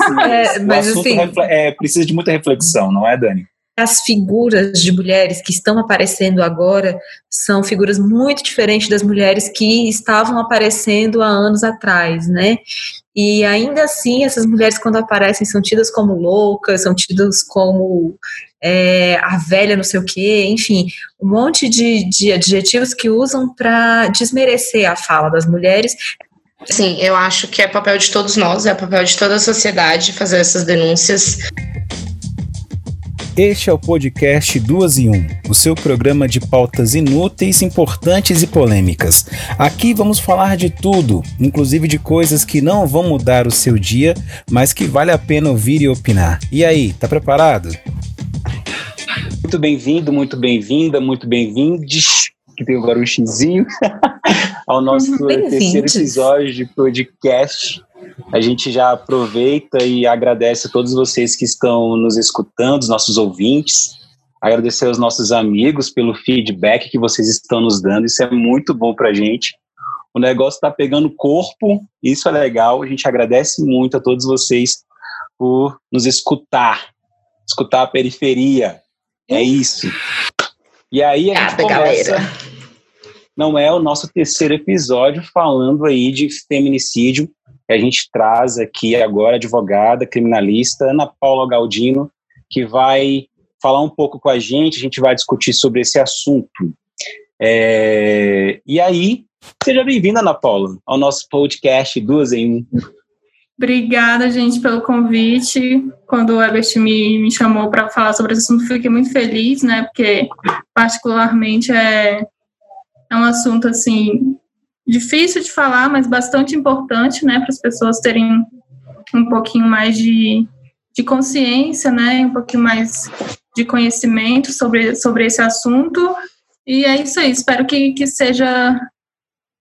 é, mas assim, é, precisa de muita reflexão, não é, Dani? as figuras de mulheres que estão aparecendo agora são figuras muito diferentes das mulheres que estavam aparecendo há anos atrás, né? E ainda assim, essas mulheres, quando aparecem, são tidas como loucas, são tidas como é, a velha não sei o quê, enfim, um monte de, de adjetivos que usam para desmerecer a fala das mulheres. Sim, eu acho que é papel de todos nós, é papel de toda a sociedade fazer essas denúncias. Este é o podcast Duas em Um, o seu programa de pautas inúteis, importantes e polêmicas. Aqui vamos falar de tudo, inclusive de coisas que não vão mudar o seu dia, mas que vale a pena ouvir e opinar. E aí, tá preparado? Muito bem-vindo, muito bem-vinda, muito bem-vindes, que tem um xizinho, ao nosso terceiro episódio de podcast a gente já aproveita e agradece a todos vocês que estão nos escutando, os nossos ouvintes. Agradecer aos nossos amigos pelo feedback que vocês estão nos dando. Isso é muito bom para a gente. O negócio está pegando corpo, isso é legal. A gente agradece muito a todos vocês por nos escutar, escutar a periferia. É isso. E aí a gente começa. Galera. Não é o nosso terceiro episódio falando aí de feminicídio, a gente traz aqui agora a advogada criminalista Ana Paula Galdino, que vai falar um pouco com a gente, a gente vai discutir sobre esse assunto. É, e aí, seja bem-vinda, Ana Paula, ao nosso podcast Duas em Um. Obrigada, gente, pelo convite. Quando o Herbert me, me chamou para falar sobre esse assunto, fiquei muito feliz, né? Porque, particularmente, é, é um assunto, assim, difícil de falar, mas bastante importante, né, para as pessoas terem um pouquinho mais de, de consciência, né, um pouquinho mais de conhecimento sobre, sobre esse assunto. E é isso aí, espero que, que seja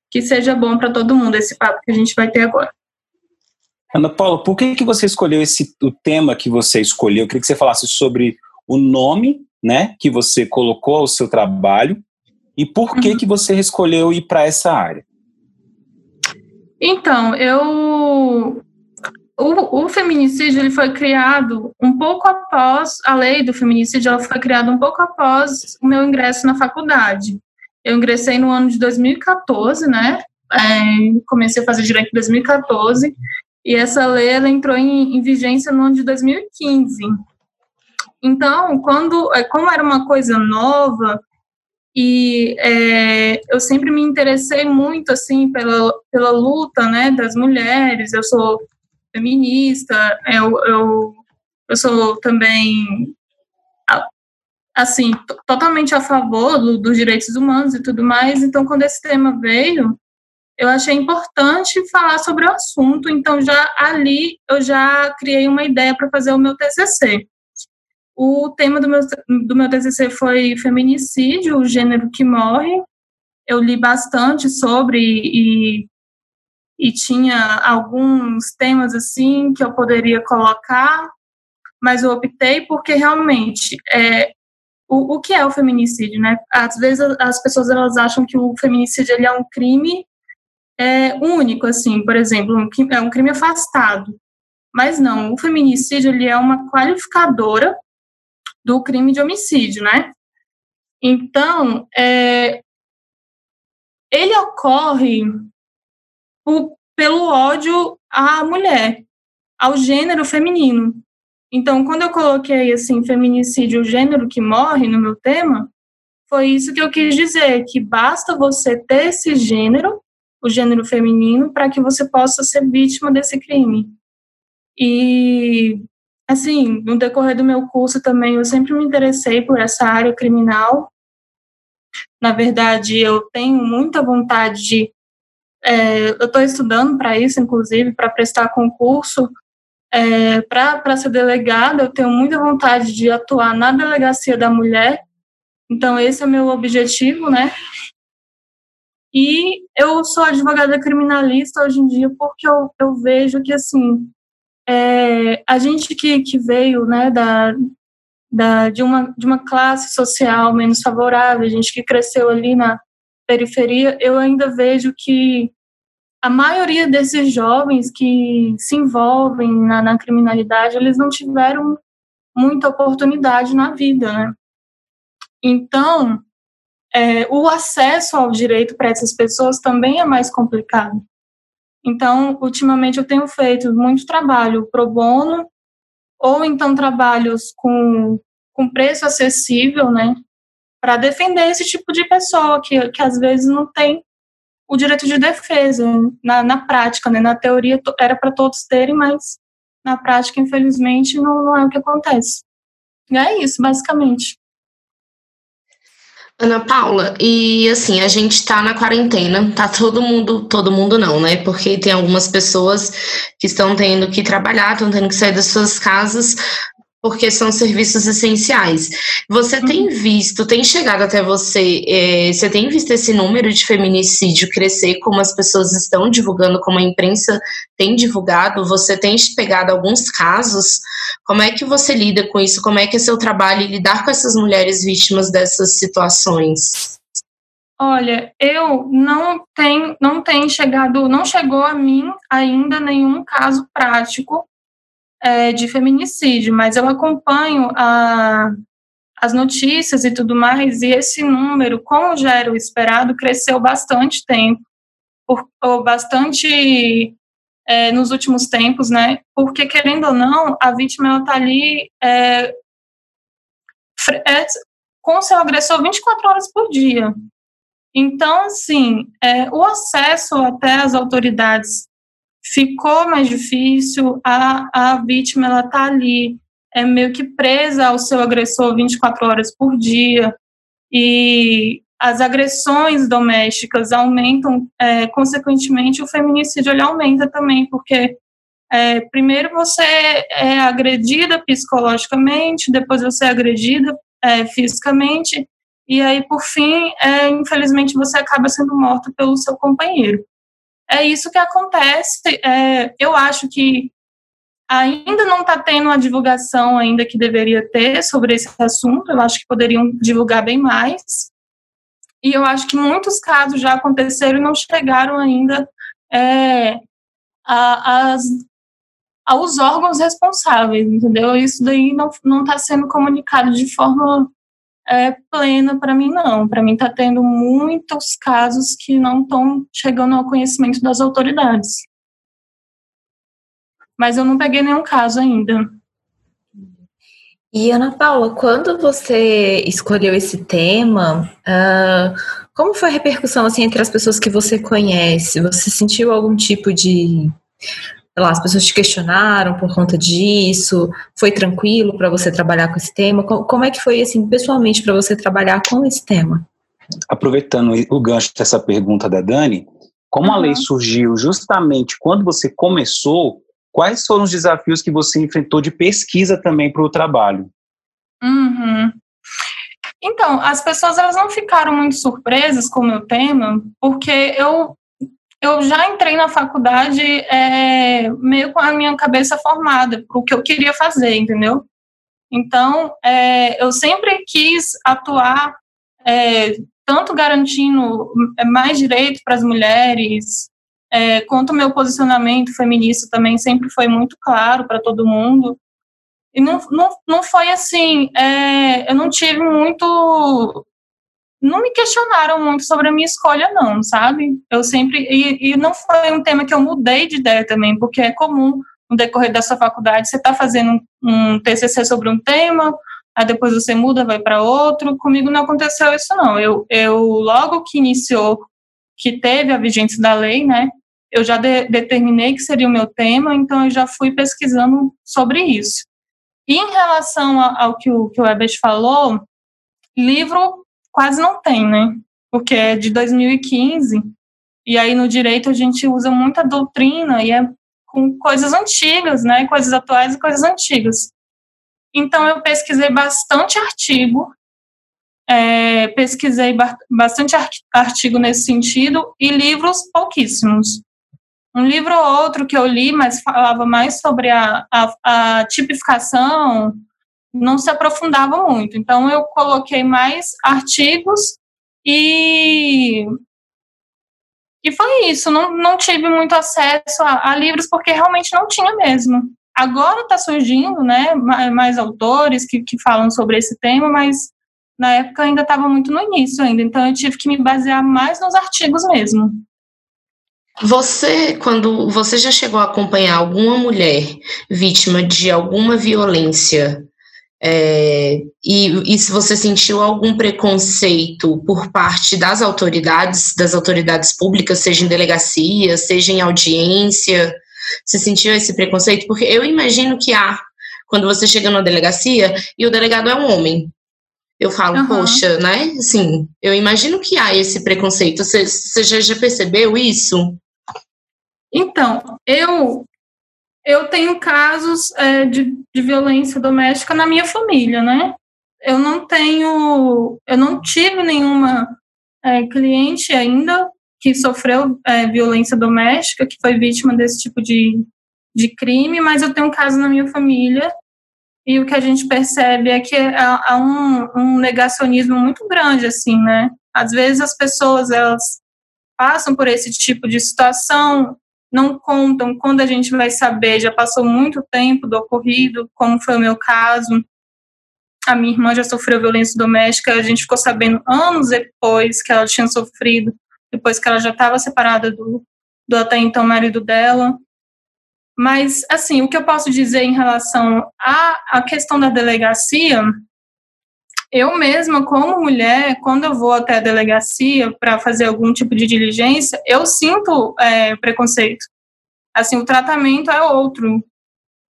que seja bom para todo mundo esse papo que a gente vai ter agora. Ana Paula, por que, que você escolheu esse o tema que você escolheu? Eu queria que você falasse sobre o nome, né, que você colocou ao seu trabalho e por que uhum. que você escolheu ir para essa área. Então, eu o, o, feminicídio ele foi criado um pouco após a lei do feminicídio, ela foi criada um pouco após o meu ingresso na faculdade. Eu ingressei no ano de 2014, né? É, comecei a fazer direito em 2014 e essa lei ela entrou em, em vigência no ano de 2015. Então, quando, é, como era uma coisa nova, e é, eu sempre me interessei muito assim pela, pela luta né das mulheres. Eu sou feminista eu, eu, eu sou também assim totalmente a favor do, dos direitos humanos e tudo mais. Então quando esse tema veio eu achei importante falar sobre o assunto. Então já ali eu já criei uma ideia para fazer o meu TCC o tema do meu, do meu TCC foi feminicídio, o gênero que morre. Eu li bastante sobre e, e tinha alguns temas assim que eu poderia colocar, mas eu optei porque realmente é, o, o que é o feminicídio, né? Às vezes as pessoas elas acham que o feminicídio ele é um crime é, único, assim, por exemplo, um, é um crime afastado. Mas não, o feminicídio ele é uma qualificadora do crime de homicídio, né? Então, é, ele ocorre pelo ódio à mulher, ao gênero feminino. Então, quando eu coloquei assim feminicídio, o gênero que morre no meu tema, foi isso que eu quis dizer, que basta você ter esse gênero, o gênero feminino, para que você possa ser vítima desse crime. E assim, no decorrer do meu curso também, eu sempre me interessei por essa área criminal. Na verdade, eu tenho muita vontade de. É, eu estou estudando para isso, inclusive, para prestar concurso. É, para ser delegada, eu tenho muita vontade de atuar na delegacia da mulher. Então, esse é o meu objetivo, né? E eu sou advogada criminalista hoje em dia porque eu, eu vejo que, assim, é, a gente que, que veio né, da, da, de, uma, de uma classe social menos favorável, a gente que cresceu ali na periferia, eu ainda vejo que a maioria desses jovens que se envolvem na, na criminalidade, eles não tiveram muita oportunidade na vida, né? Então, é, o acesso ao direito para essas pessoas também é mais complicado. Então, ultimamente eu tenho feito muito trabalho pro bono, ou então trabalhos com, com preço acessível, né? Para defender esse tipo de pessoa que, que às vezes não tem o direito de defesa na, na prática, né? Na teoria era para todos terem, mas na prática, infelizmente, não, não é o que acontece. E é isso, basicamente. Ana Paula, e assim, a gente tá na quarentena, tá todo mundo, todo mundo não, né? Porque tem algumas pessoas que estão tendo que trabalhar, estão tendo que sair das suas casas porque são serviços essenciais. Você tem uhum. visto, tem chegado até você, é, você tem visto esse número de feminicídio crescer, como as pessoas estão divulgando, como a imprensa tem divulgado? Você tem pegado alguns casos? Como é que você lida com isso? Como é que é seu trabalho lidar com essas mulheres vítimas dessas situações? Olha, eu não tenho, não tenho chegado, não chegou a mim ainda nenhum caso prático é, de feminicídio, mas eu acompanho a, as notícias e tudo mais, e esse número, como já era o esperado, cresceu bastante tempo, por, ou bastante é, nos últimos tempos, né? Porque, querendo ou não, a vítima está ali é, é, com seu agressor 24 horas por dia. Então, assim, é, o acesso até as autoridades ficou mais difícil, a, a vítima ela tá ali, é meio que presa ao seu agressor 24 horas por dia, e as agressões domésticas aumentam, é, consequentemente o feminicídio ele aumenta também, porque é, primeiro você é agredida psicologicamente, depois você é agredida é, fisicamente, e aí, por fim, é, infelizmente, você acaba sendo morto pelo seu companheiro é isso que acontece. É, eu acho que ainda não está tendo a divulgação ainda que deveria ter sobre esse assunto. Eu acho que poderiam divulgar bem mais. E eu acho que muitos casos já aconteceram e não chegaram ainda é, a, as, aos órgãos responsáveis, entendeu? Isso daí não está sendo comunicado de forma é, plena para mim, não. Para mim, está tendo muitos casos que não estão chegando ao conhecimento das autoridades. Mas eu não peguei nenhum caso ainda. E Ana Paula, quando você escolheu esse tema, uh, como foi a repercussão assim entre as pessoas que você conhece? Você sentiu algum tipo de lá, as pessoas te questionaram por conta disso? Foi tranquilo para você trabalhar com esse tema? Como é que foi, assim, pessoalmente, para você trabalhar com esse tema? Aproveitando o gancho dessa pergunta da Dani, como uhum. a lei surgiu justamente quando você começou, quais foram os desafios que você enfrentou de pesquisa também para o trabalho? Uhum. Então, as pessoas elas não ficaram muito surpresas com o meu tema, porque eu eu já entrei na faculdade é, meio com a minha cabeça formada para o que eu queria fazer, entendeu? Então, é, eu sempre quis atuar é, tanto garantindo mais direito para as mulheres, é, quanto o meu posicionamento feminista também sempre foi muito claro para todo mundo. E não, não, não foi assim, é, eu não tive muito não me questionaram muito sobre a minha escolha, não, sabe? Eu sempre. E, e, não foi um tema que eu mudei de ideia também, porque é comum no decorrer dessa faculdade você está fazendo um, TCC sobre um tema, aí depois você muda, vai para outro. Comigo não aconteceu isso, não. Eu, eu logo que iniciou, que teve a vigência da lei, né? Eu já de, determinei que seria o meu tema, então eu já fui pesquisando sobre isso. E em relação ao, ao que o, que o Ebert falou, livro quase não tem, né? Porque é de 2015, e aí no direito a gente usa muita doutrina e é com coisas antigas, né? Coisas atuais e coisas antigas. Então eu pesquisei bastante artigo, é, pesquisei bastante artigo nesse sentido e livros pouquíssimos. Um livro ou outro que eu li, mas falava mais sobre a, a, a tipificação, não se aprofundava muito. Então, eu coloquei mais artigos e, e foi isso, não, não tive muito acesso a, a livros porque realmente não tinha mesmo. Agora está surgindo, né, mais, autores que, que falam sobre esse tema, mas na época ainda estava muito no início ainda, então eu tive que me basear mais nos artigos mesmo. Você, quando você já chegou a acompanhar alguma mulher vítima de alguma violência é, e, e, se você sentiu algum preconceito por parte das autoridades, das autoridades públicas, seja em delegacia, seja em audiência, você sentiu esse preconceito? Porque eu imagino que há, quando você chega numa delegacia e o delegado é um homem. Eu falo, uhum. poxa, né? Assim, eu imagino que há esse preconceito. Você, você já, já percebeu isso? Então, eu eu tenho casos é, de, de violência doméstica na minha família, né? Eu não tenho, eu não tive nenhuma é, cliente ainda que sofreu é, violência doméstica, que foi vítima desse tipo de, de crime, mas eu tenho um caso na minha família e o que a gente percebe é que há, um, um, negacionismo muito grande, assim, né? Às vezes as pessoas, elas passam por esse tipo de situação, não contam quando a gente vai saber, já passou muito tempo do ocorrido, como foi o meu caso. A minha irmã já sofreu violência doméstica, a gente ficou sabendo anos depois que ela tinha sofrido, depois que ela já estava separada do, do até então marido dela. Mas, assim, o que eu posso dizer em relação à, à questão da delegacia, eu mesma, como mulher, quando eu vou até a delegacia para fazer algum tipo de diligência, eu sinto é, preconceito. Assim, o tratamento é outro.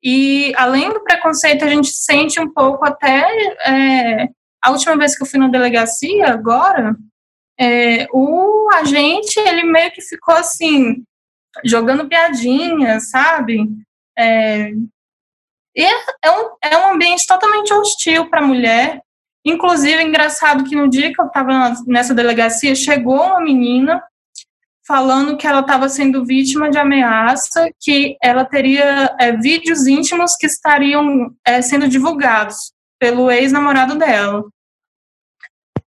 E, além do preconceito, a gente sente um pouco até. É, a última vez que eu fui na delegacia, agora, é, o agente, ele meio que ficou assim, jogando piadinhas, sabe? É, e é, é um, é um ambiente totalmente hostil para a mulher. Inclusive, engraçado que no dia que eu estava nessa delegacia, chegou uma menina falando que ela estava sendo vítima de ameaça, que ela teria é, vídeos íntimos que estariam é, sendo divulgados pelo ex-namorado dela.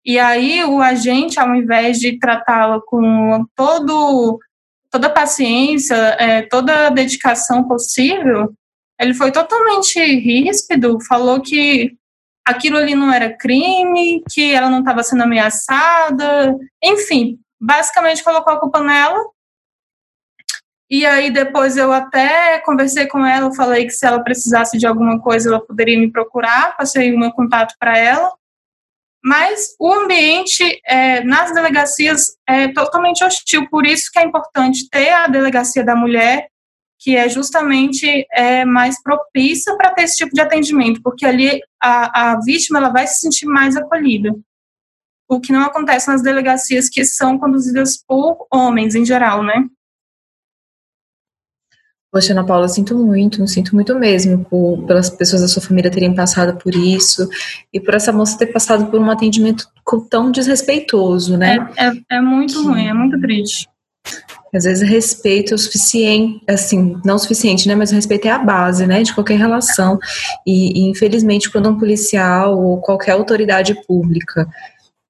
E aí o agente, ao invés de tratá-la com todo, toda a paciência, é, toda a dedicação possível, ele foi totalmente ríspido, falou que aquilo ali não era crime, que ela não estava sendo ameaçada, enfim, basicamente colocou a culpa nela. E aí depois eu até conversei com ela, falei que se ela precisasse de alguma coisa ela poderia me procurar, passei o meu contato para ela. Mas o ambiente é, nas delegacias é totalmente hostil, por isso que é importante ter a delegacia da mulher que é justamente é, mais propícia para ter esse tipo de atendimento, porque ali a, a vítima ela vai se sentir mais acolhida. O que não acontece nas delegacias que são conduzidas por homens em geral, né? Poxa, Ana Paula, sinto muito, sinto muito mesmo por, pelas pessoas da sua família terem passado por isso e por essa moça ter passado por um atendimento tão desrespeitoso, né? É, é, é muito que... ruim, é muito triste. Às vezes respeito é o suficiente, assim, não o suficiente, né? Mas o respeito é a base, né? De qualquer relação. E, e infelizmente, quando um policial ou qualquer autoridade pública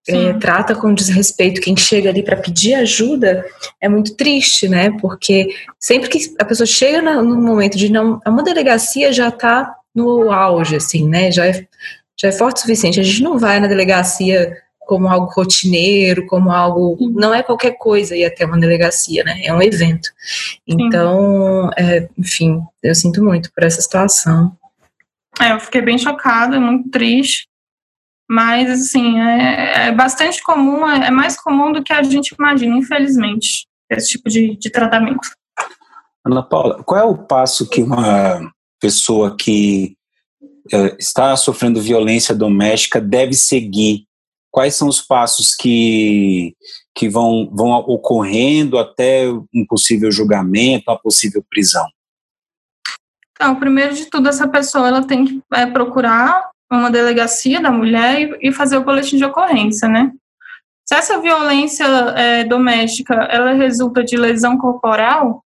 é, trata com desrespeito quem chega ali para pedir ajuda, é muito triste, né? Porque sempre que a pessoa chega no momento de não. Uma delegacia já está no auge, assim, né? Já é, já é forte o suficiente. A gente não vai na delegacia como algo rotineiro, como algo. Não é qualquer coisa ir até uma delegacia, né? É um evento. Então, é, enfim, eu sinto muito por essa situação. É, eu fiquei bem chocada, muito triste. Mas, assim, é, é bastante comum, é, é, mais comum do que a gente imagina, infelizmente, esse tipo de, de tratamento. Ana Paula, qual é o passo que uma pessoa que é, está sofrendo violência doméstica deve seguir quais são os passos que, que vão, vão ocorrendo até um possível julgamento, a possível prisão? Então, primeiro de tudo, essa pessoa ela tem que é, procurar uma delegacia da mulher e, e, fazer o boletim de ocorrência, né? Se essa violência é, doméstica ela resulta de lesão corporal,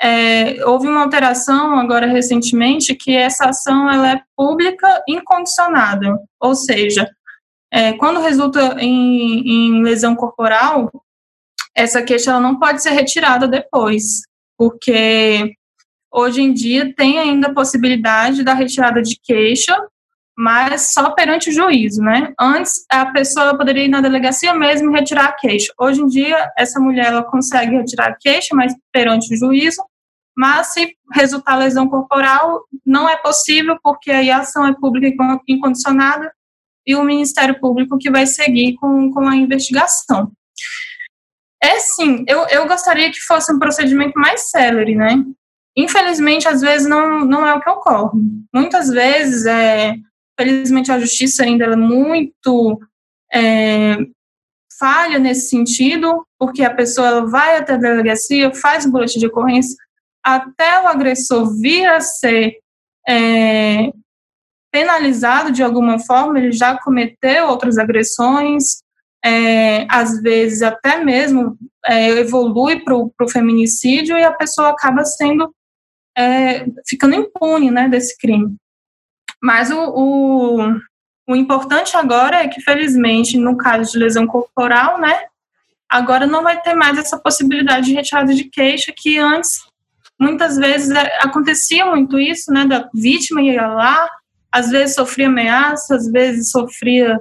é, houve uma alteração agora recentemente que essa ação ela é pública incondicionada, ou seja, é, quando resulta em, em, lesão corporal, essa queixa ela não pode ser retirada depois, porque hoje em dia tem ainda a possibilidade da retirada de queixa, mas só perante o juízo, né? Antes a pessoa poderia ir na delegacia mesmo e retirar a queixa. Hoje em dia essa mulher ela consegue retirar a queixa, mas perante o juízo. Mas se resultar lesão corporal, não é possível porque aí a ação é pública incondicionada e o Ministério Público que vai seguir com, com a investigação. É sim, eu, eu gostaria que fosse um procedimento mais célere, né? Infelizmente, às vezes não, não é o que ocorre. Muitas vezes, é, felizmente, a justiça ainda é muito é, falha nesse sentido, porque a pessoa vai até a delegacia, faz o boletim de ocorrência, até o agressor vir a ser é, penalizado de alguma forma, ele já cometeu outras agressões, é, às vezes até mesmo é, evolui para o feminicídio e a pessoa acaba sendo é, ficando impune né, desse crime. Mas o, o, o, importante agora é que, felizmente, no caso de lesão corporal, né, agora não vai ter mais essa possibilidade de retirada de queixa que antes, muitas vezes, é, acontecia muito isso, né, da vítima ia lá, às vezes sofria ameaça, às vezes sofria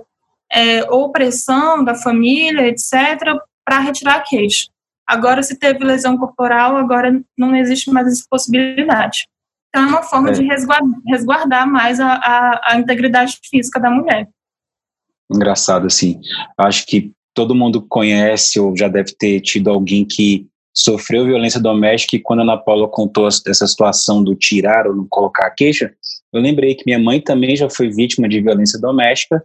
é, ou pressão da família, etc., para retirar a queixa. Agora, se teve lesão corporal, agora não existe mais essa possibilidade. Então, é uma forma é. de resguardar, resguardar mais a, a, a, integridade física da mulher. Engraçado, assim. Acho que todo mundo conhece ou já deve ter tido alguém que sofreu violência doméstica e quando a Ana Paula contou essa situação do tirar ou não colocar a queixa, eu lembrei que minha mãe também já foi vítima de violência doméstica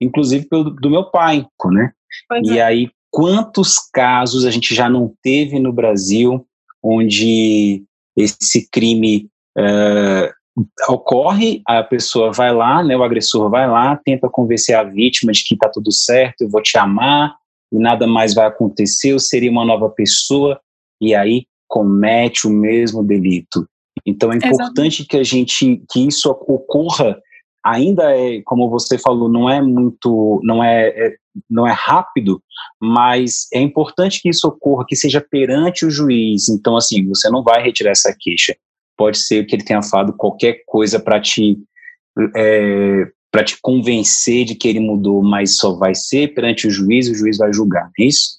inclusive pelo, do meu pai, né? Pois e é. aí, quantos casos a gente já não teve no Brasil onde esse crime uh, ocorre, a pessoa vai lá, né, o agressor vai lá, tenta convencer a vítima de que está tudo certo, eu vou te amar, e nada mais vai acontecer, eu seria uma nova pessoa, e aí comete o mesmo delito. Então é importante Exatamente. que a gente que isso ocorra ainda é, como você falou, não é muito, não é, é, não é rápido, mas é importante que isso ocorra, que seja perante o juiz. Então, assim, você não vai retirar essa queixa. Pode ser que ele tenha falado qualquer coisa para te é, para te convencer de que ele mudou, mas só vai ser perante o juiz, o juiz vai julgar, é isso?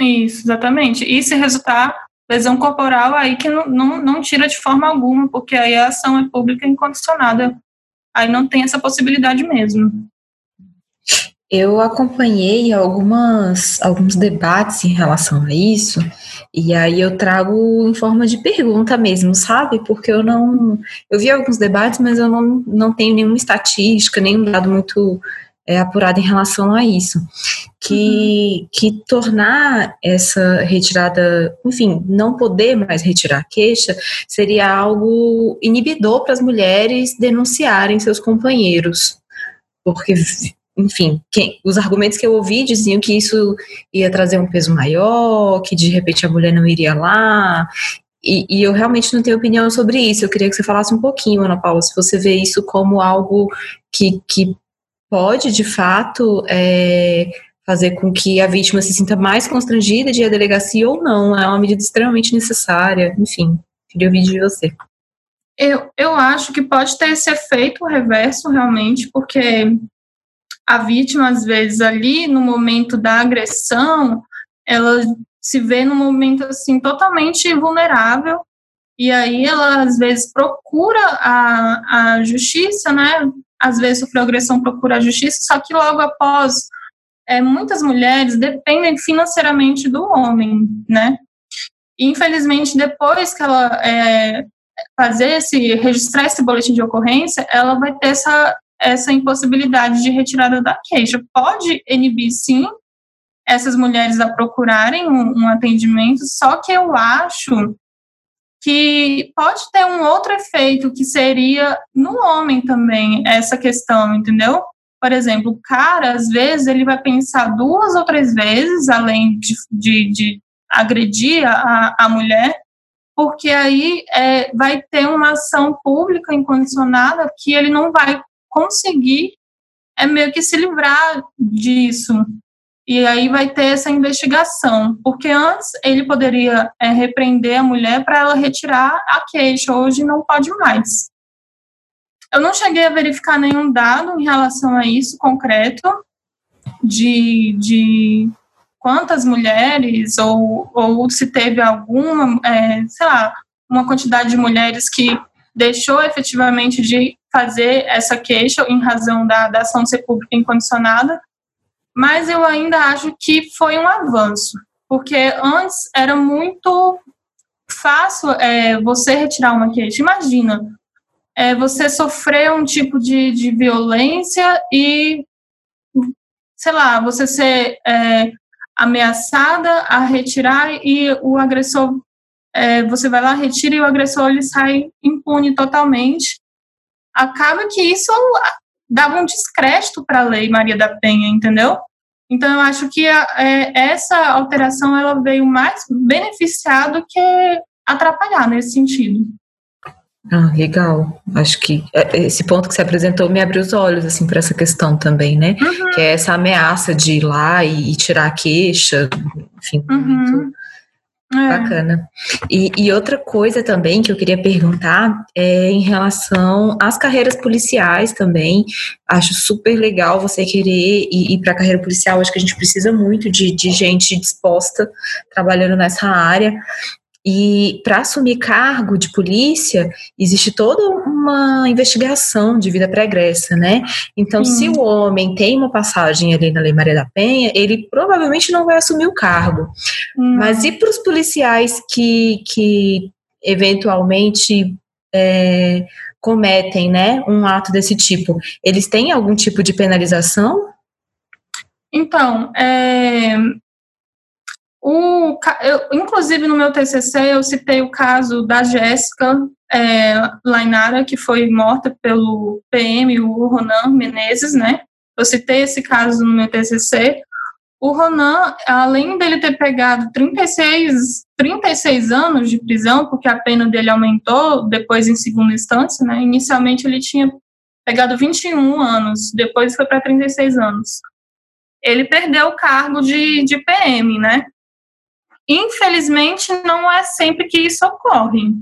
Isso, exatamente. E se resultar lesão corporal, aí que não, não, não tira de forma alguma, porque aí a ação é pública incondicionada aí não tem essa possibilidade mesmo. Eu acompanhei algumas, alguns debates em relação a isso, e aí eu trago em forma de pergunta mesmo, sabe? Porque eu não. Eu vi alguns debates, mas eu não, não tenho nenhuma estatística, nenhum dado muito é, apurado em relação a isso. Que, uhum. que tornar essa retirada, enfim, não poder mais retirar a queixa, seria algo inibidor para as mulheres denunciarem seus companheiros. Porque, enfim, quem, os argumentos que eu ouvi diziam que isso ia trazer um peso maior, que de repente a mulher não iria lá. E, e, eu realmente não tenho opinião sobre isso. Eu queria que você falasse um pouquinho, Ana Paula, se você vê isso como algo que, que pode, de fato, é, fazer com que a vítima se sinta mais constrangida de ir à delegacia ou não. É uma medida extremamente necessária. Enfim, queria ouvir de você. Eu, eu acho que pode ter esse efeito reverso, realmente, porque a vítima, às vezes, ali no momento da agressão, ela se vê num momento assim totalmente vulnerável e aí ela às vezes procura a, a justiça, né, às vezes sofreu agressão, procura a justiça, só que logo após, é, muitas mulheres dependem financeiramente do homem, né? E, infelizmente, depois que ela é, fazer esse, registrar esse boletim de ocorrência, ela vai ter essa, essa impossibilidade de retirada da queixa. Pode inibir, sim, essas mulheres a procurarem um, um atendimento, só que eu acho que pode ter um outro efeito que seria no homem também essa questão, entendeu? Por exemplo, o cara, às vezes, ele vai pensar duas ou três vezes, além de, de, de agredir a, a mulher, porque aí é, vai ter uma ação pública incondicionada que ele não vai conseguir é meio que se livrar disso. E aí vai ter essa investigação, porque antes ele poderia é, repreender a mulher para ela retirar a queixa, hoje não pode mais. Eu não cheguei a verificar nenhum dado em relação a isso concreto, de, de quantas mulheres, ou, ou se teve alguma, é, sei lá, uma quantidade de mulheres que deixou efetivamente de fazer essa queixa em razão da, da ação ser pública incondicionada, mas eu ainda acho que foi um avanço, porque antes era muito fácil é, você retirar uma queixa. Imagina, é, você sofrer um tipo de, de violência e, sei lá, você ser é, ameaçada a retirar e o agressor, é, você vai lá, retira e o agressor ele sai impune totalmente. Acaba que isso dava um descrédito para a lei Maria da Penha, entendeu? Então, eu acho que a, é, essa alteração ela veio mais beneficiar do que atrapalhar nesse sentido. Ah, legal. Acho que é, esse ponto que você apresentou me abriu os olhos assim para essa questão também, né? Uhum. Que é essa ameaça de ir lá e, e tirar a queixa, enfim, uhum. muito é. bacana. E, e, outra coisa também que eu queria perguntar é em relação às carreiras policiais também. Acho super legal você querer ir, ir para a carreira policial. Acho que a gente precisa muito de, de gente disposta trabalhando nessa área. E para assumir cargo de polícia, existe toda uma investigação de vida pregressa, né? Então, se o homem tem uma passagem ali na Lei Maria da Penha, ele provavelmente não vai assumir o cargo. Mas e para os policiais que, que eventualmente é, cometem né, um ato desse tipo? Eles têm algum tipo de penalização? Então, é, o, eu, inclusive, no meu TCC, eu citei o caso da Jéssica é, Lainara, que foi morta pelo PM, o Ronan Menezes, né? Eu citei esse caso no meu TCC. O Ronan, além dele ter pegado 36, 36 anos de prisão, porque a pena dele aumentou depois em segunda instância, né? Inicialmente ele tinha pegado 21 anos, depois foi para 36 anos. Ele perdeu o cargo de, de PM, né? Infelizmente, não é sempre que isso ocorre.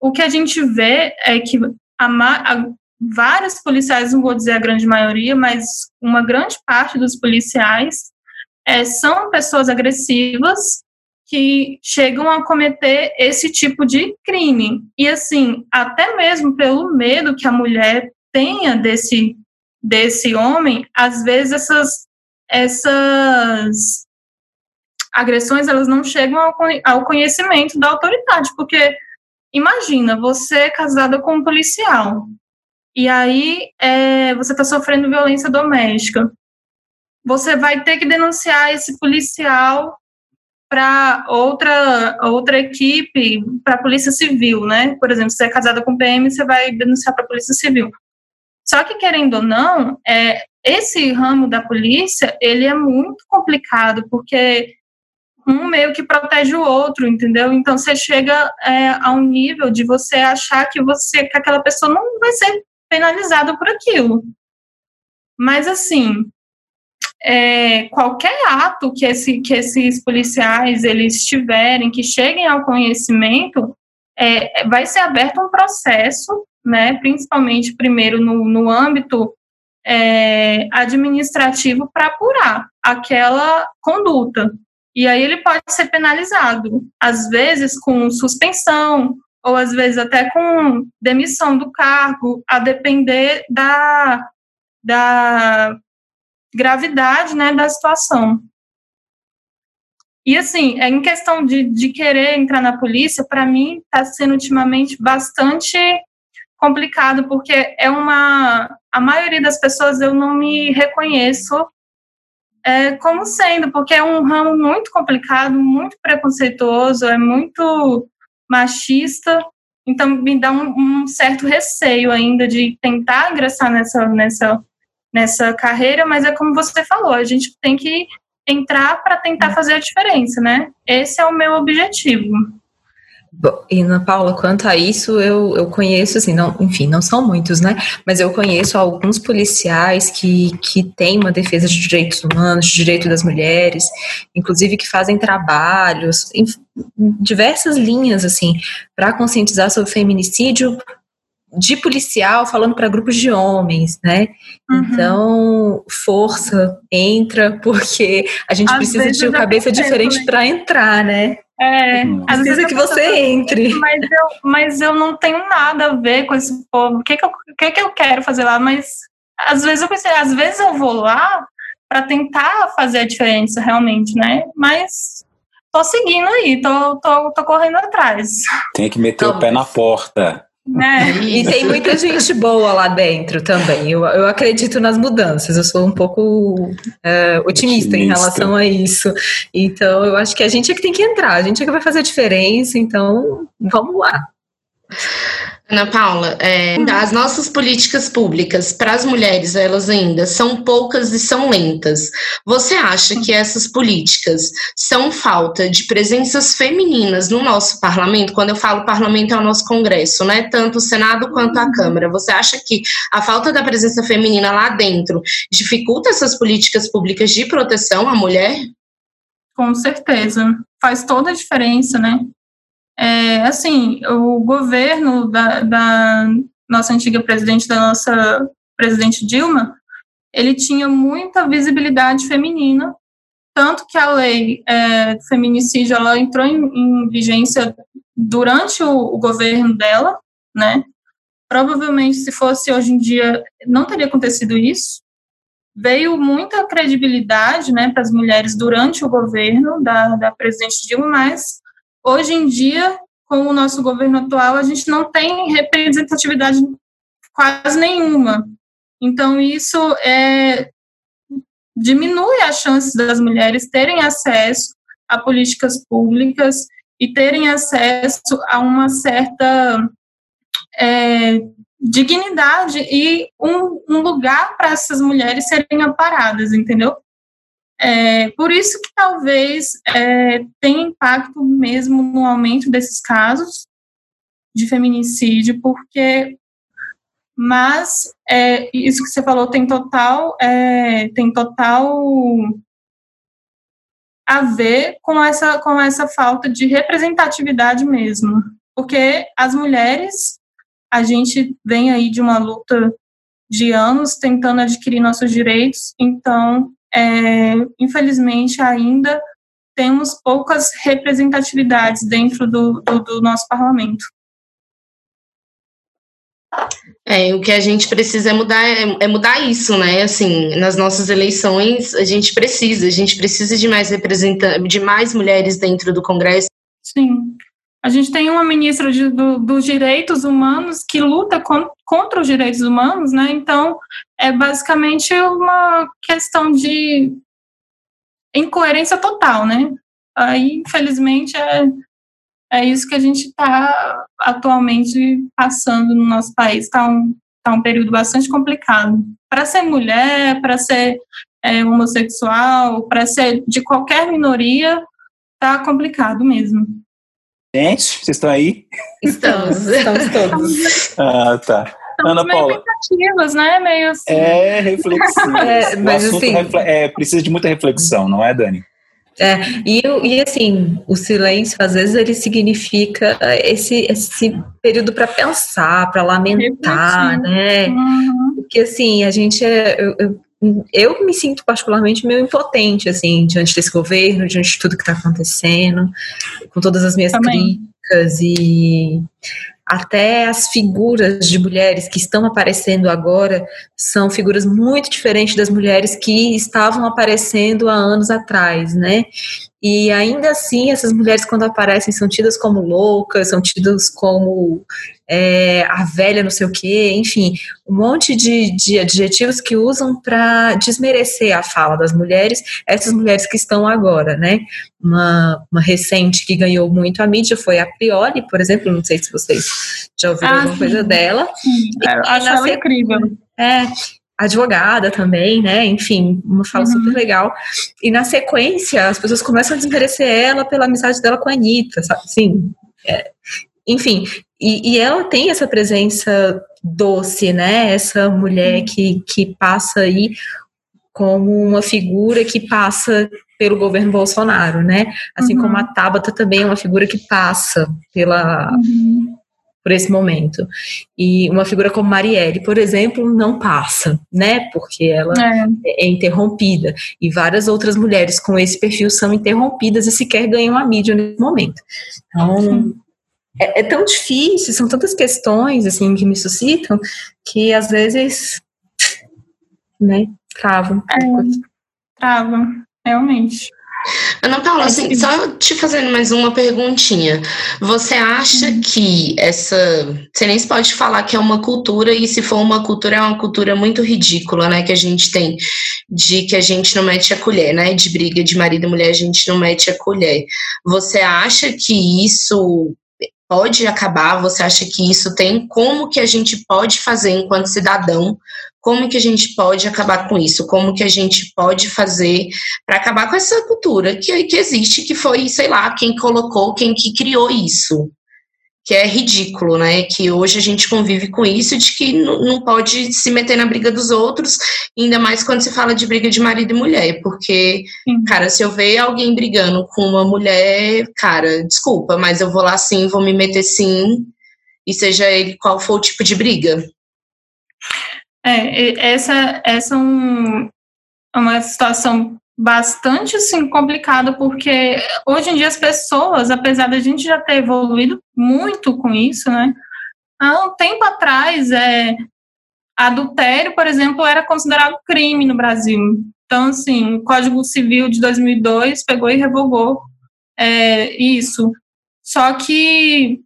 O que a gente vê é que a, a, vários policiais, não vou dizer a grande maioria, mas uma grande parte dos policiais é, são pessoas agressivas que chegam a cometer esse tipo de crime. E assim, até mesmo pelo medo que a mulher tenha desse, desse homem, às vezes essas, essas agressões elas não chegam ao conhecimento da autoridade, porque imagina você é casada com um policial e aí é, você está sofrendo violência doméstica, você vai ter que denunciar esse policial para outra outra equipe, para a polícia civil, né? Por exemplo, você é casada com PM, você vai denunciar para a polícia civil. Só que querendo ou não, é, esse ramo da polícia ele é muito complicado porque um meio que protege o outro, entendeu? Então você chega é, a um nível de você achar que você que aquela pessoa não vai ser penalizada por aquilo. Mas assim, é, qualquer ato que, esse, que esses policiais eles tiverem, que cheguem ao conhecimento, é, vai ser aberto um processo, né, principalmente primeiro no, no âmbito é, administrativo para apurar aquela conduta. E aí ele pode ser penalizado, às vezes com suspensão, ou às vezes até com demissão do cargo, a depender da, da gravidade né, da situação. E assim, é em questão de, de querer entrar na polícia, para mim está sendo ultimamente bastante complicado, porque é uma. A maioria das pessoas eu não me reconheço é, como sendo, porque é um ramo muito complicado, muito preconceituoso, é muito machista, então me dá um, um certo receio ainda de tentar ingressar nessa, nessa, nessa carreira, mas é como você falou, a gente tem que entrar para tentar fazer a diferença, né? Esse é o meu objetivo. E Ana Paula, quanto a isso, eu, eu conheço, assim, não, enfim, não são muitos, né? Mas eu conheço alguns policiais que, que têm uma defesa de direitos humanos, de direito das mulheres, inclusive que fazem trabalhos em, diversas linhas, assim, para conscientizar sobre feminicídio de policial falando para grupos de homens, né? Uhum. Então, força, entra, porque a gente Às precisa de uma cabeça diferente para entrar, né? É, uhum. às precisa que você entre. Mas eu, mas eu não tenho nada a ver com esse povo. O que, que, eu, o que, que eu quero fazer lá? Mas às vezes eu pensei, às vezes eu vou lá para tentar fazer a diferença realmente, né? Mas tô seguindo aí, tô, tô, tô correndo atrás. Tem que meter o pé na porta. É. E tem muita gente boa lá dentro também. Eu, eu acredito nas mudanças. Eu sou um pouco é, otimista, otimista, em relação a isso. Então, eu acho que a gente é que tem que entrar, a gente é que vai fazer a diferença. Então, vamos lá. Ana Paula, é, as nossas políticas públicas para as mulheres, elas ainda são poucas e são lentas. Você acha que essas políticas são falta de presenças femininas no nosso parlamento? Quando eu falo parlamento, é o nosso Congresso, né? Tanto o Senado quanto a Câmara. Você acha que a falta da presença feminina lá dentro dificulta essas políticas públicas de proteção à mulher? Com certeza. Faz toda a diferença, né? É, assim, o governo da, da nossa antiga presidente, da nossa presidente Dilma, ele tinha muita visibilidade feminina, tanto que a lei é, feminicídio ela entrou em, em vigência durante o, o, governo dela, né? Provavelmente, se fosse hoje em dia, não teria acontecido isso. Veio muita credibilidade, né, para as mulheres durante o governo da, da presidente Dilma, mas Hoje em dia, com o nosso governo atual, a gente não tem representatividade quase nenhuma. Então, isso é, diminui as chances das mulheres terem acesso a políticas públicas e terem acesso a uma certa é, dignidade e um, um lugar para essas mulheres serem amparadas, entendeu? É, por isso que talvez é, tenha impacto mesmo no aumento desses casos de feminicídio, porque mas é, isso que você falou tem total é, tem total a ver com essa com essa falta de representatividade mesmo, porque as mulheres a gente vem aí de uma luta de anos tentando adquirir nossos direitos, então é, infelizmente, ainda temos poucas representatividades dentro do, do, do nosso parlamento. É, o que a gente precisa é mudar, é, é, mudar isso, né? Assim, nas nossas eleições, a gente precisa, a gente precisa de mais representantes, de mais mulheres dentro do Congresso. Sim. A gente tem uma ministra de, do, dos direitos humanos que luta con, contra os direitos humanos, né? Então, é basicamente uma questão de incoerência total, né? Aí, infelizmente, é, é isso que a gente está atualmente passando no nosso país. Está um, tá um período bastante complicado. Para ser mulher, para ser é, homossexual, para ser de qualquer minoria, está complicado mesmo. Gente, vocês estão aí? Estamos, estamos todos. ah, tá. Ana Paula. Meio né? Meio assim. É reflexivo. É, mas assim, é, precisa de muita reflexão, não é, Dani? É, e, e assim, o silêncio, às vezes, ele significa esse, esse período para pensar, para lamentar, né? Uhum. Porque, assim, a gente é. Eu, eu, eu me sinto particularmente meio impotente, assim, diante desse governo, diante de tudo que está acontecendo, com todas as minhas Também. críticas e até as figuras de mulheres que estão aparecendo agora são figuras muito diferentes das mulheres que estavam aparecendo há anos atrás, né? E ainda assim, essas mulheres, quando aparecem, são tidas como loucas, são tidas como é, a velha não sei o quê, enfim, um monte de, de adjetivos que usam para desmerecer a fala das mulheres, essas mulheres que estão agora, né? Uma, uma recente que ganhou muito a mídia foi a Priori, por exemplo, não sei se vocês já ouviram ah, alguma sim. coisa dela. Sim, e, acho ela incrível. É, advogada também, né? Enfim, uma fala uhum. super legal. E na sequência, as pessoas começam a desmerecer ela pela amizade dela com a Anitta, sabe? Sim, É, enfim, e, e, ela tem essa presença doce, né? Essa mulher que, que passa aí como uma figura que passa pelo governo Bolsonaro, né? Assim uhum. como a Tabata também é uma figura que passa pela uhum. Por esse momento. E uma figura como Marielle, por exemplo, não passa, né? Porque ela é. é interrompida. E várias outras mulheres com esse perfil são interrompidas e sequer ganham a mídia nesse momento. Então, é, é, tão difícil, são tantas questões assim que me suscitam que às vezes, né, travam. É, travam realmente. Ana Paula, assim, só te fazendo mais uma perguntinha. Você acha uhum. que essa. Você nem pode falar que é uma cultura, e se for uma cultura, é uma cultura muito ridícula, né? Que a gente tem, de que a gente não mete a colher, né? De briga de marido e mulher, a gente não mete a colher. Você acha que isso pode acabar? Você acha que isso tem? Como que a gente pode fazer enquanto cidadão como que a gente pode acabar com isso? Como que a gente pode fazer para acabar com essa cultura que, que existe, que foi, sei lá, quem colocou, quem que criou isso? Que é ridículo, né? Que hoje a gente convive com isso de que não pode se meter na briga dos outros, ainda mais quando se fala de briga de marido e mulher, porque, sim. cara, se eu ver alguém brigando com uma mulher, cara, desculpa, mas eu vou lá sim, vou me meter sim, e seja ele qual for o tipo de briga. É, essa, essa é um, é uma situação bastante assim, complicada, porque hoje em dia as pessoas, apesar da gente já ter evoluído muito com isso, né? Há um tempo atrás, é, adultério, por exemplo, era considerado crime no Brasil. Então, assim, o Código Civil de 2002 pegou e revogou é, isso. Só que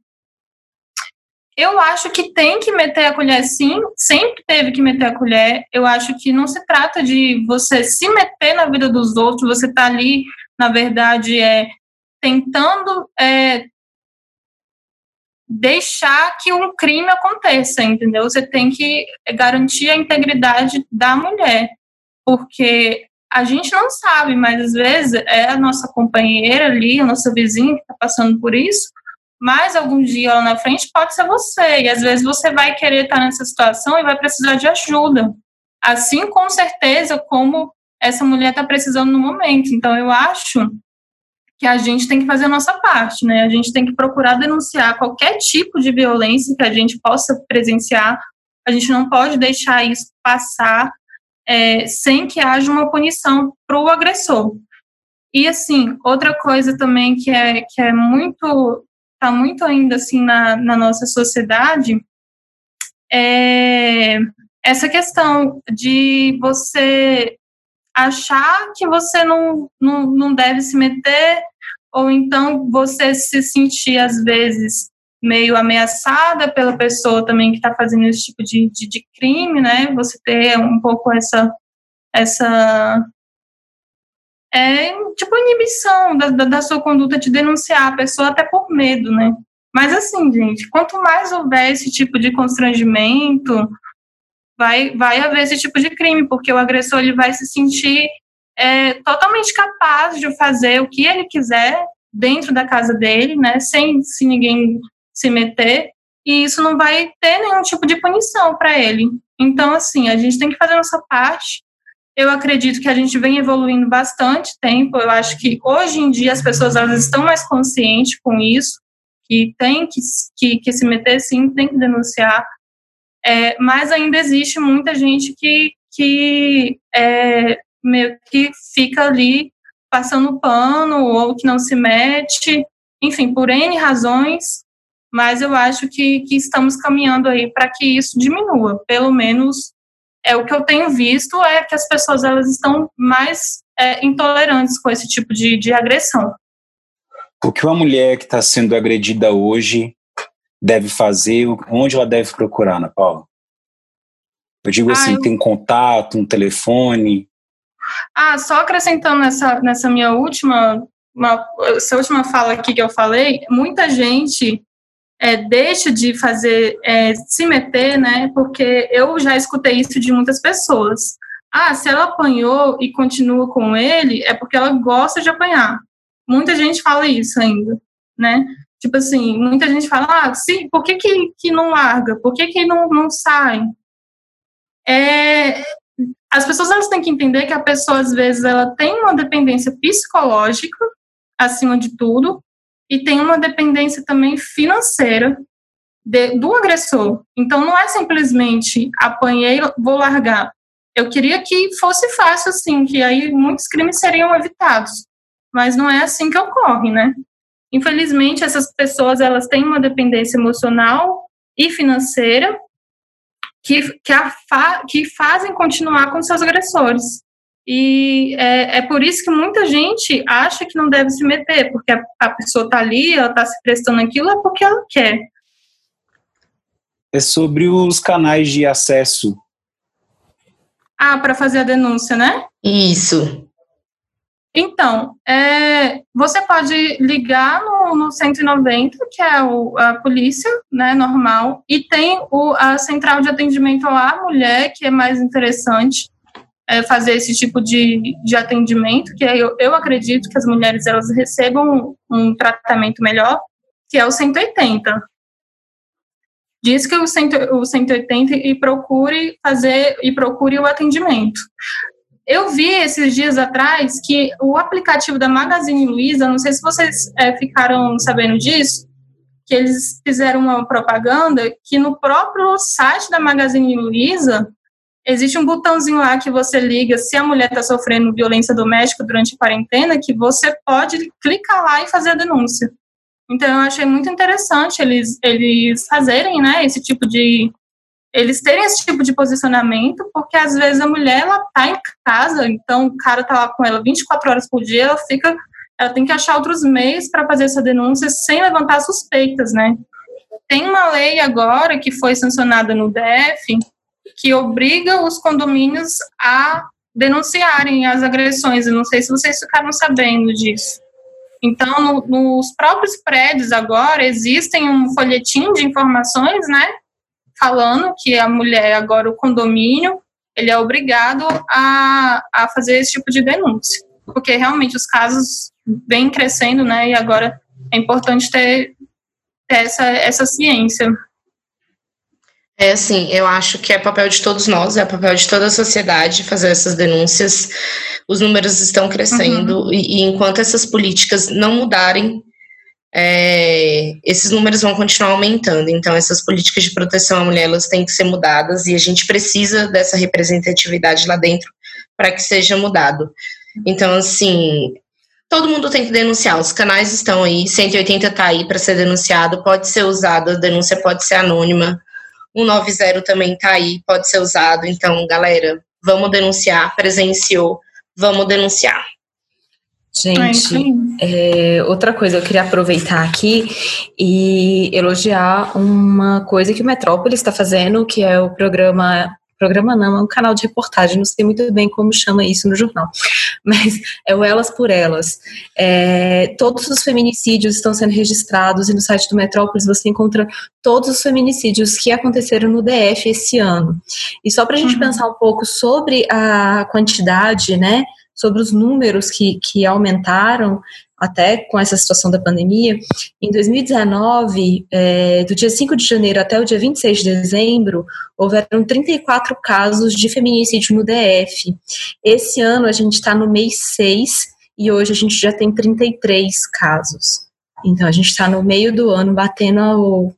eu acho que tem que meter a colher sim, sempre teve que meter a colher. Eu acho que não se trata de você se meter na vida dos outros, você tá ali, na verdade, é tentando é, deixar que um crime aconteça, entendeu? Você tem que garantir a integridade da mulher, porque a gente não sabe, mas às vezes é a nossa companheira ali, a nossa vizinha que está passando por isso, mas algum dia lá na frente pode ser você, e às vezes você vai querer estar nessa situação e vai precisar de ajuda. Assim, com certeza, como essa mulher está precisando no momento. Então, eu acho que a gente tem que fazer a nossa parte, né? A gente tem que procurar denunciar qualquer tipo de violência que a gente possa presenciar. A gente não pode deixar isso passar é, sem que haja uma punição para o agressor. E assim, outra coisa também que é, que é muito está muito ainda assim na, na nossa sociedade é essa questão de você achar que você não, não, não deve se meter, ou então você se sentir, às vezes, meio ameaçada pela pessoa também que está fazendo esse tipo de, de, de, crime, né? Você ter um pouco essa, essa é tipo inibição da, da, da, sua conduta de denunciar a pessoa até por medo, né? Mas assim, gente, quanto mais houver esse tipo de constrangimento, vai, vai haver esse tipo de crime, porque o agressor ele vai se sentir é, totalmente capaz de fazer o que ele quiser dentro da casa dele, né? Sem se ninguém se meter, e isso não vai ter nenhum tipo de punição para ele. Então, assim, a gente tem que fazer a nossa parte eu acredito que a gente vem evoluindo bastante tempo. Eu acho que hoje em dia as pessoas elas estão mais conscientes com isso, que tem que, que, que se meter sim, tem que denunciar. É, mas ainda existe muita gente que, que é, meio que fica ali passando pano ou que não se mete, enfim, por N razões, mas eu acho que, que estamos caminhando aí para que isso diminua, pelo menos é o que eu tenho visto é que as pessoas elas estão mais é, intolerantes com esse tipo de, de agressão. O que uma mulher que está sendo agredida hoje deve fazer, onde ela deve procurar, Ana Paula? Eu digo ah, assim, eu... tem contato, um telefone? Ah, só acrescentando nessa, nessa minha última, uma, essa última fala aqui que eu falei, muita gente é, deixa de fazer, é, se meter, né? Porque eu já escutei isso de muitas pessoas. Ah, se ela apanhou e continua com ele, é porque ela gosta de apanhar. Muita gente fala isso ainda, né? Tipo assim, muita gente fala, ah, sim, por que, que, que não larga? Por que, que não, não sai? É, as pessoas elas têm que entender que a pessoa, às vezes, ela tem uma dependência psicológica, acima de tudo, e tem uma dependência também financeira de, do agressor. Então, não é simplesmente apanhei, vou largar. Eu queria que fosse fácil assim, que aí muitos crimes seriam evitados. Mas não é assim que ocorre, né? Infelizmente, essas pessoas elas têm uma dependência emocional e financeira que, que, fa, que fazem continuar com seus agressores. E é, é, por isso que muita gente acha que não deve se meter, porque a, a pessoa está ali, ela está se prestando aquilo, é porque ela quer. É sobre os canais de acesso. Ah, para fazer a denúncia, né? Isso. Então, é, você pode ligar no, no 190, que é o, a polícia, né, normal, e tem o, a central de atendimento à mulher, que é mais interessante é, fazer esse tipo de, de atendimento, que eu, eu acredito que as mulheres elas recebam um, um tratamento melhor, que é o 180. Diz que o, cento, o 180 e procure fazer e procure o atendimento. Eu vi esses dias atrás que o aplicativo da Magazine Luiza, não sei se vocês é, ficaram sabendo disso, que eles fizeram uma propaganda que no próprio site da Magazine Luiza existe um botãozinho lá que você liga se a mulher está sofrendo violência doméstica durante a quarentena, que você pode clicar lá e fazer a denúncia. Então eu achei muito interessante eles eles fazerem, né, esse tipo de eles terem esse tipo de posicionamento, porque às vezes a mulher ela tá em casa, então o cara tá lá com ela 24 horas por dia, ela fica, ela tem que achar outros meios para fazer essa denúncia sem levantar suspeitas, né? Tem uma lei agora que foi sancionada no DF que obriga os condomínios a denunciarem as agressões. Eu não sei se vocês ficaram sabendo disso. Então, no, nos próprios prédios agora existem um folhetim de informações, né? falando que a mulher, agora o condomínio, ele é obrigado a, a fazer esse tipo de denúncia. Porque realmente os casos vêm crescendo, né? E agora é importante ter, ter essa, essa ciência. É assim, eu acho que é papel de todos nós, é papel de toda a sociedade fazer essas denúncias. Os números estão crescendo uhum. e, e, enquanto essas políticas não mudarem, é, esses números vão continuar aumentando. Então, essas políticas de proteção à mulher elas têm que ser mudadas e a gente precisa dessa representatividade lá dentro para que seja mudado. Então, assim, todo mundo tem que denunciar. Os canais estão aí, 180 está aí para ser denunciado, pode ser usado, a denúncia pode ser anônima. 190 também está aí, pode ser usado. Então, galera, vamos denunciar. Presenciou, vamos denunciar. Gente, é, outra coisa, eu queria aproveitar aqui e elogiar uma coisa que o Metrópolis está fazendo, que é o programa. Programa não, é um canal de reportagem, não sei muito bem como chama isso no jornal, mas é o Elas por Elas. É, todos os feminicídios estão sendo registrados e no site do Metrópolis você encontra todos os feminicídios que aconteceram no DF esse ano. E só para a gente uhum. pensar um pouco sobre a quantidade, né? sobre os números que, que aumentaram até com essa situação da pandemia. Em 2019, é, do dia 5 de janeiro até o dia 26 de dezembro, houveram 34 casos de feminicídio no DF. Esse ano a gente está no mês 6 e hoje a gente já tem 33 casos. Então a gente está no meio do ano batendo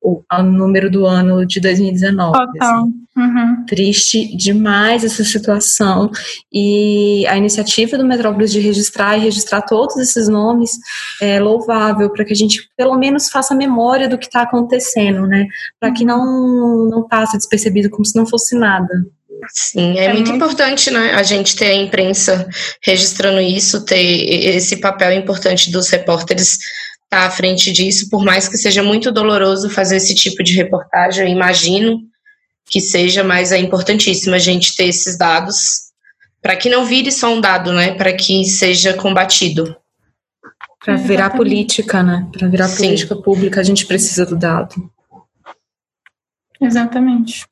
o, número do ano de 2019. Total. Assim. Uhum. Triste demais essa situação. E a iniciativa do Metrópolis de registrar e registrar todos esses nomes é louvável para que a gente pelo menos faça memória do que está acontecendo, né? Para que não, não passe despercebido como se não fosse nada. Sim, é, é muito, muito importante, né? A gente ter a imprensa registrando isso, ter esse papel importante dos repórteres estar tá à frente disso, por mais que seja muito doloroso fazer esse tipo de reportagem, eu imagino que seja, mas é importantíssimo a gente ter esses dados para que não vire só um dado, né? Para que seja combatido. Para virar política, né? Para virar Sim. política pública, a gente precisa do dado. Exatamente.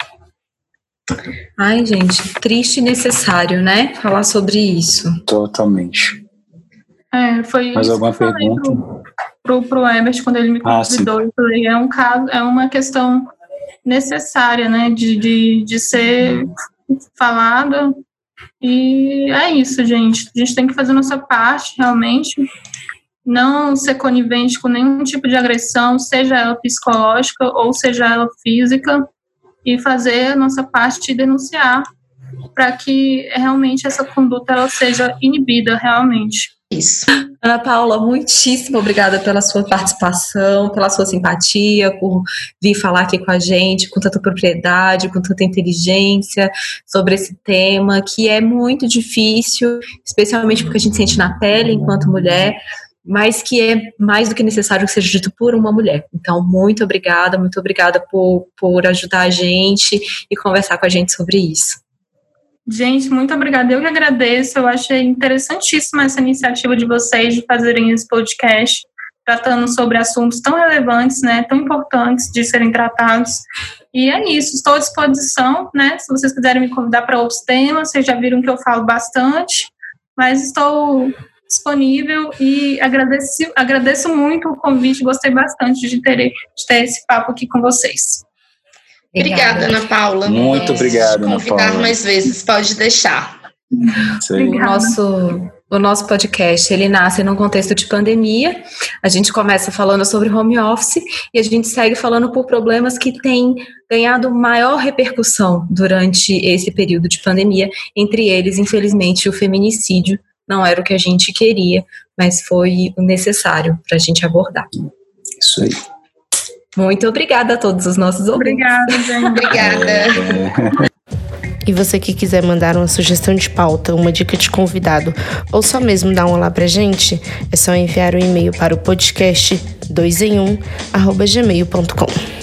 Ai, gente, triste e necessário, né? Falar sobre isso. Totalmente. É, foi Mais alguma pergunta? Pro, pro Ebert quando ele me ah, convidou. Ah, eu falei, é um caso, é uma questão necessária, né, de, de, de ser falada. E é isso, gente. A gente tem que fazer nossa parte, realmente. Não ser conivente com nenhum tipo de agressão, seja ela psicológica ou seja ela física, e fazer a nossa parte de denunciar para que realmente essa conduta ela seja inibida realmente. Isso. Ana Paula, muitíssimo obrigada pela sua participação, pela sua simpatia, por vir falar aqui com a gente com tanta propriedade, com tanta inteligência sobre esse tema, que é muito difícil, especialmente porque a gente sente na pele enquanto mulher, mas que é mais do que necessário que seja dito por uma mulher. Então, muito obrigada, muito obrigada por, por ajudar a gente e conversar com a gente sobre isso. Gente, muito obrigada. Eu que agradeço. Eu achei interessantíssima essa iniciativa de vocês de fazerem esse podcast, tratando sobre assuntos tão relevantes, né, tão importantes de serem tratados. E é isso. Estou à disposição, né? Se vocês quiserem me convidar para outros temas, vocês já viram que eu falo bastante, mas estou disponível e agradeço, agradeço muito o convite. Gostei bastante de ter, de ter esse papo aqui com vocês. Obrigada, Ana Paula. Muito obrigado, Ana Paula. Convidar mais vezes, pode deixar. O nosso, o nosso podcast ele nasce num contexto de pandemia. A gente começa falando sobre home office e a gente segue falando por problemas que têm ganhado maior repercussão durante esse período de pandemia. Entre eles, infelizmente, o feminicídio não era o que a gente queria, mas foi o necessário para a gente abordar. Isso aí. Muito obrigada a todos os nossos ouvintes. Obrigada, gente. obrigada. E você que quiser mandar uma sugestão de pauta, uma dica de convidado, ou só mesmo dar um olá pra gente, é só enviar o um e-mail para o podcast 2 em 1 gmail.com.